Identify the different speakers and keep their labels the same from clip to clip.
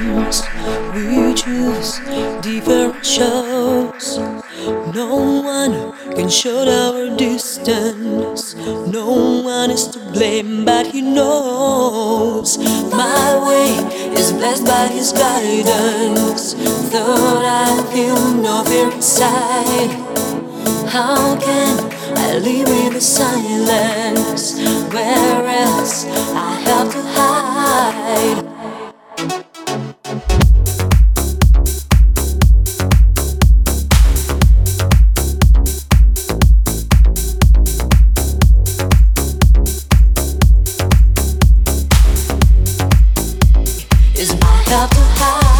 Speaker 1: We choose different shows. No one can show our distance. No one is to blame, but he knows. My way is blessed by his guidance. Though I feel no fear inside, how can I live in the silence? Where else? It's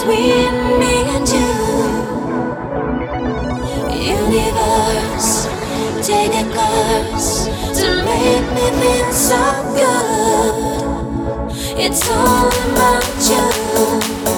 Speaker 1: Between me and you. Universe, take a course to make me feel so good. It's all about you.